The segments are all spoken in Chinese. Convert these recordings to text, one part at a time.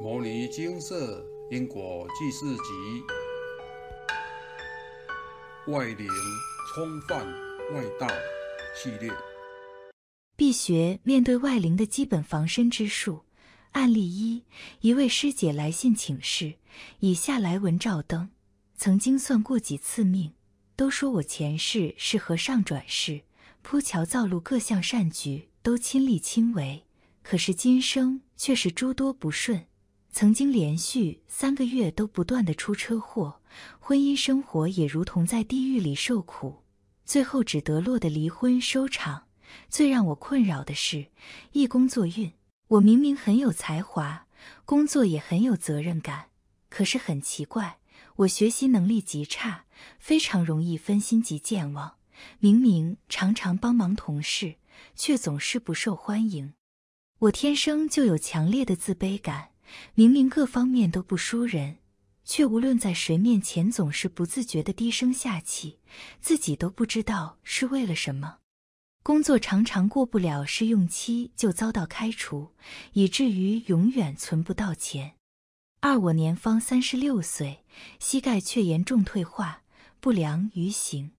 《摩尼金色因果记事集》外灵冲犯外道系列，必学面对外灵的基本防身之术。案例一：一位师姐来信请示，以下来文照登。曾经算过几次命，都说我前世是和尚转世，铺桥造路各项善举都亲力亲为，可是今生却是诸多不顺。曾经连续三个月都不断的出车祸，婚姻生活也如同在地狱里受苦，最后只得落得离婚收场。最让我困扰的是，一工作运，我明明很有才华，工作也很有责任感，可是很奇怪，我学习能力极差，非常容易分心及健忘。明明常常帮忙同事，却总是不受欢迎。我天生就有强烈的自卑感。明明各方面都不输人，却无论在谁面前总是不自觉的低声下气，自己都不知道是为了什么。工作常常过不了试用期就遭到开除，以至于永远存不到钱。二我年方三十六岁，膝盖却严重退化，不良于行，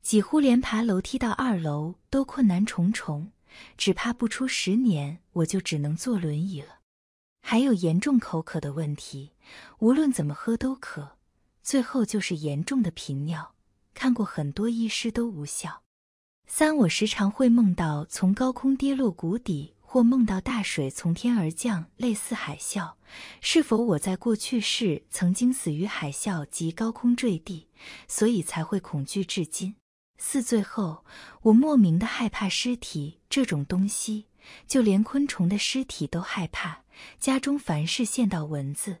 几乎连爬楼梯到二楼都困难重重，只怕不出十年我就只能坐轮椅了。还有严重口渴的问题，无论怎么喝都渴，最后就是严重的频尿。看过很多医师都无效。三，我时常会梦到从高空跌落谷底，或梦到大水从天而降，类似海啸。是否我在过去世曾经死于海啸及高空坠地，所以才会恐惧至今？四，最后我莫名的害怕尸体这种东西，就连昆虫的尸体都害怕。家中凡是见到蚊子、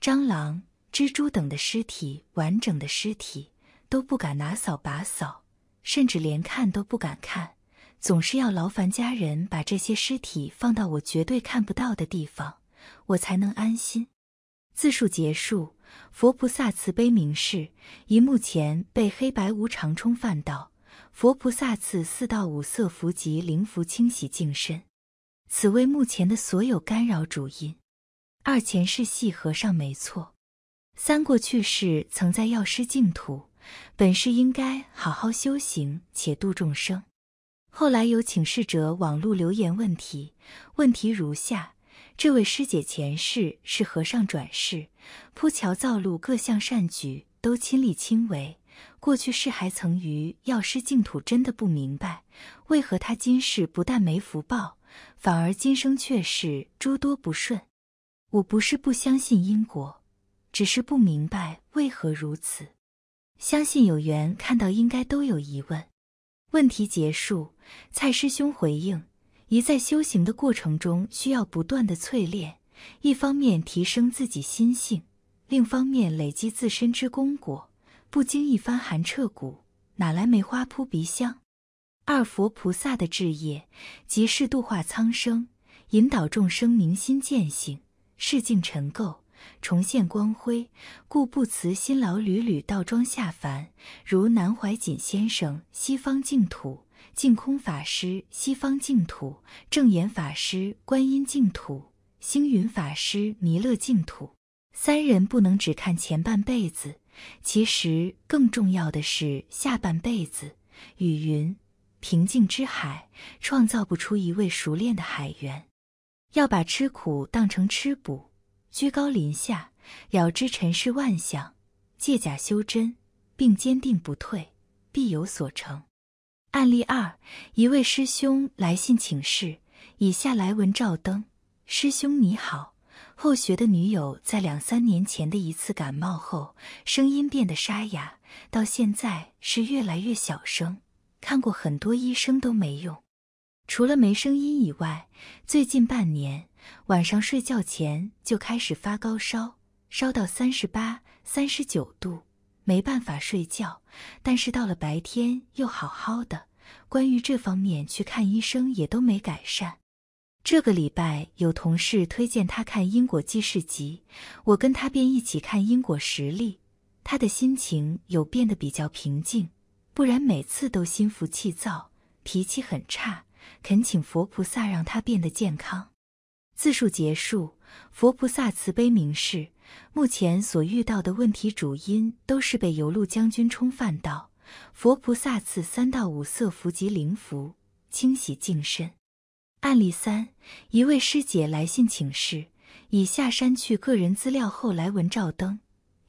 蟑螂、蜘蛛等的尸体，完整的尸体都不敢拿扫把扫，甚至连看都不敢看，总是要劳烦家人把这些尸体放到我绝对看不到的地方，我才能安心。自述结束。佛菩萨慈悲明示：一目前被黑白无常冲犯到，佛菩萨赐四道五色符及灵符清洗净身。此为目前的所有干扰主因。二前世系和尚没错。三过去世曾在药师净土，本是应该好好修行且度众生。后来有请示者网路留言问题，问题如下：这位师姐前世是和尚转世，铺桥造路各项善举都亲力亲为。过去世还曾于药师净土，真的不明白为何他今世不但没福报。反而今生却是诸多不顺。我不是不相信因果，只是不明白为何如此。相信有缘看到，应该都有疑问。问题结束，蔡师兄回应：一在修行的过程中，需要不断的淬炼，一方面提升自己心性，另一方面累积自身之功果。不经一番寒彻骨，哪来梅花扑鼻香？二佛菩萨的志业，即是度化苍生，引导众生明心见性，示净尘垢，重现光辉，故不辞辛劳，屡屡倒装下凡。如南怀瑾先生西方净土，净空法师西方净土，正言法师观音净土，星云法师弥勒净土。三人不能只看前半辈子，其实更重要的是下半辈子。雨云。平静之海创造不出一位熟练的海员，要把吃苦当成吃补，居高临下，了知尘世万象，借假修真，并坚定不退，必有所成。案例二：一位师兄来信请示，以下来文照登。师兄你好，后学的女友在两三年前的一次感冒后，声音变得沙哑，到现在是越来越小声。看过很多医生都没用，除了没声音以外，最近半年晚上睡觉前就开始发高烧，烧到三十八、三十九度，没办法睡觉。但是到了白天又好好的。关于这方面去看医生也都没改善。这个礼拜有同事推荐他看《因果记事集》，我跟他便一起看《因果实例》，他的心情有变得比较平静。不然每次都心浮气躁，脾气很差。恳请佛菩萨让他变得健康。自述结束。佛菩萨慈悲明示，目前所遇到的问题主因都是被游路将军冲犯到。佛菩萨赐三到五色符及灵符，清洗净身。案例三：一位师姐来信请示，已下山去个人资料后来文照灯，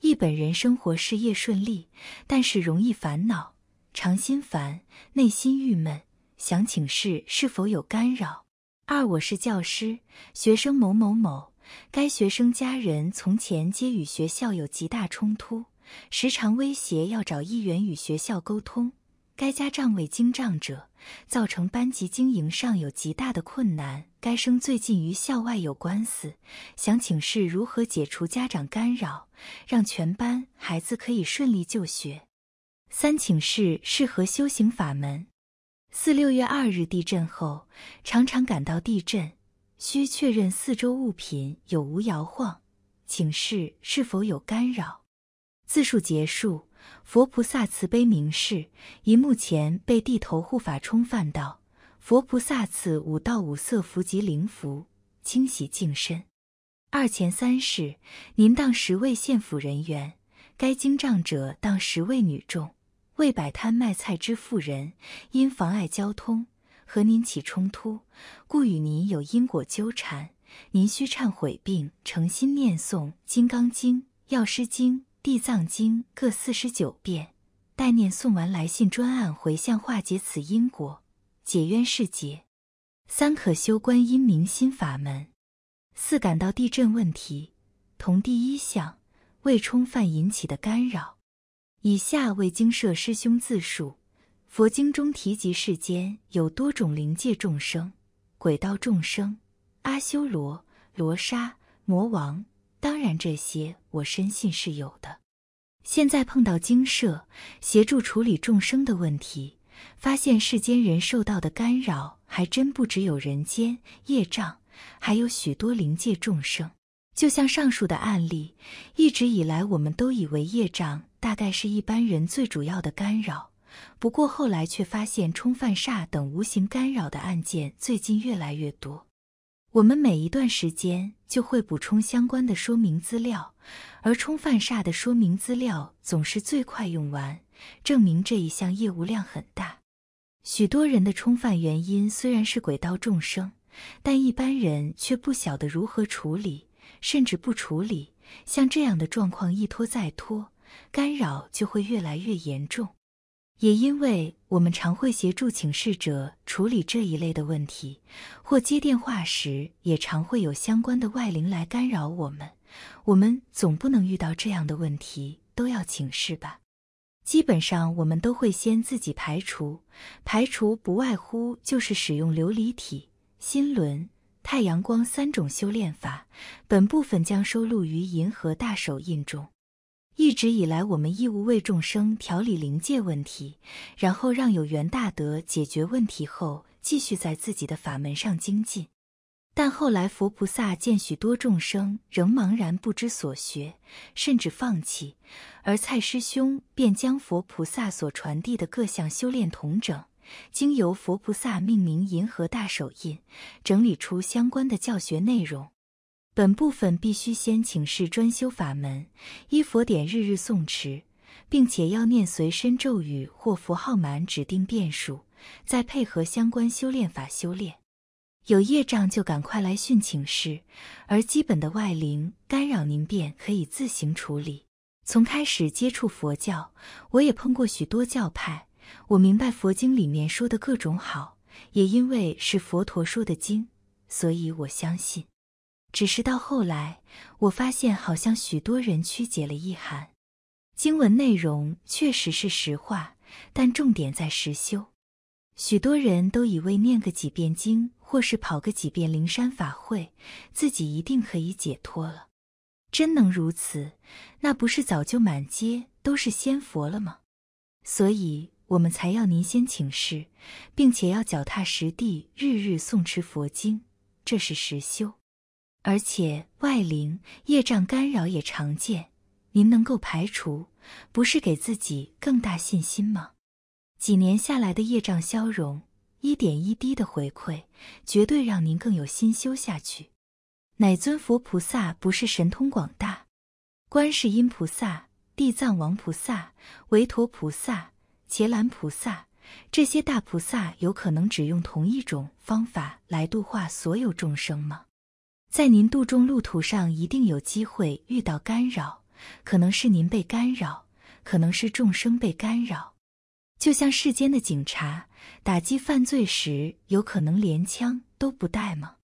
一本人生活事业顺利，但是容易烦恼，常心烦，内心郁闷，想请示是否有干扰。二，我是教师，学生某某某。该学生家人从前皆与学校有极大冲突，时常威胁要找议员与学校沟通。该家长为经仗者，造成班级经营上有极大的困难。该生最近与校外有官司，想请示如何解除家长干扰，让全班孩子可以顺利就学。三，请示适合修行法门。四六月二日地震后，常常感到地震，需确认四周物品有无摇晃，请示是否有干扰。自述结束。佛菩萨慈悲明示，一目前被地头护法冲犯到，佛菩萨赐五道五色符及灵符，清洗净身。二前三世，您当十位县府人员，该经障者当十位女众。为摆摊卖菜之妇人，因妨碍交通和您起冲突，故与您有因果纠缠。您需忏悔并诚心念诵《金刚经》《药师经》《地藏经》各四十九遍。待念诵完来信专案回向化解此因果，解冤释结。三可修观音明心法门。四感到地震问题，同第一项未冲犯引起的干扰。以下为经舍师兄自述：佛经中提及世间有多种灵界众生、鬼道众生、阿修罗、罗刹、魔王，当然这些我深信是有的。现在碰到经舍协助处理众生的问题，发现世间人受到的干扰还真不只有人间业障，还有许多灵界众生。就像上述的案例，一直以来我们都以为业障大概是一般人最主要的干扰，不过后来却发现冲犯煞等无形干扰的案件最近越来越多。我们每一段时间就会补充相关的说明资料，而冲犯煞的说明资料总是最快用完，证明这一项业务量很大。许多人的冲犯原因虽然是鬼道众生，但一般人却不晓得如何处理。甚至不处理，像这样的状况一拖再拖，干扰就会越来越严重。也因为我们常会协助请示者处理这一类的问题，或接电话时也常会有相关的外灵来干扰我们。我们总不能遇到这样的问题都要请示吧？基本上我们都会先自己排除，排除不外乎就是使用琉璃体、心轮。太阳光三种修炼法，本部分将收录于银河大手印中。一直以来，我们义务为众生调理灵界问题，然后让有缘大德解决问题后，继续在自己的法门上精进。但后来佛菩萨见许多众生仍茫然不知所学，甚至放弃，而蔡师兄便将佛菩萨所传递的各项修炼统整。经由佛菩萨命名银河大手印，整理出相关的教学内容。本部分必须先请示专修法门，依佛典日日诵持，并且要念随身咒语或符号满指定遍数，再配合相关修炼法修炼。有业障就赶快来训请示，而基本的外灵干扰您便可以自行处理。从开始接触佛教，我也碰过许多教派。我明白佛经里面说的各种好，也因为是佛陀说的经，所以我相信。只是到后来，我发现好像许多人曲解了意涵。经文内容确实是实话，但重点在实修。许多人都以为念个几遍经，或是跑个几遍灵山法会，自己一定可以解脱了。真能如此，那不是早就满街都是仙佛了吗？所以。我们才要您先请示，并且要脚踏实地，日日诵持佛经，这是实修。而且外灵业障干扰也常见，您能够排除，不是给自己更大信心吗？几年下来的业障消融，一点一滴的回馈，绝对让您更有心修下去。乃尊佛菩萨不是神通广大，观世音菩萨、地藏王菩萨、韦陀菩萨、伽蓝菩萨这些大菩萨有可能只用同一种方法来度化所有众生吗？在您度众路途上，一定有机会遇到干扰，可能是您被干扰，可能是众生被干扰。就像世间的警察打击犯罪时，有可能连枪都不带吗？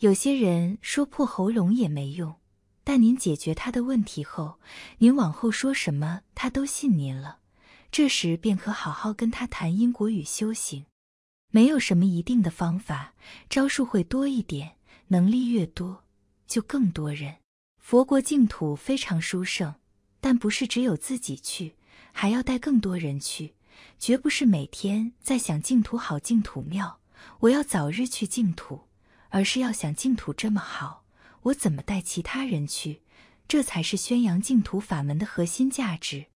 有些人说破喉咙也没用，但您解决他的问题后，您往后说什么他都信您了。这时便可好好跟他谈因果与修行。没有什么一定的方法，招数会多一点，能力越多，就更多人。佛国净土非常殊胜，但不是只有自己去，还要带更多人去。绝不是每天在想净土好，净土妙，我要早日去净土，而是要想净土这么好，我怎么带其他人去？这才是宣扬净土法门的核心价值。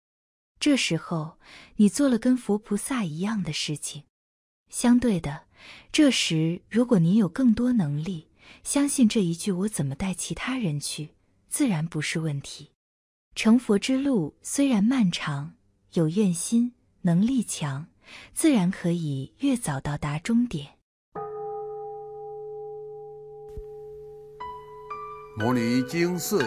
这时候，你做了跟佛菩萨一样的事情。相对的，这时如果您有更多能力，相信这一句“我怎么带其他人去”，自然不是问题。成佛之路虽然漫长，有愿心。能力强，自然可以越早到达终点。摩尼经寺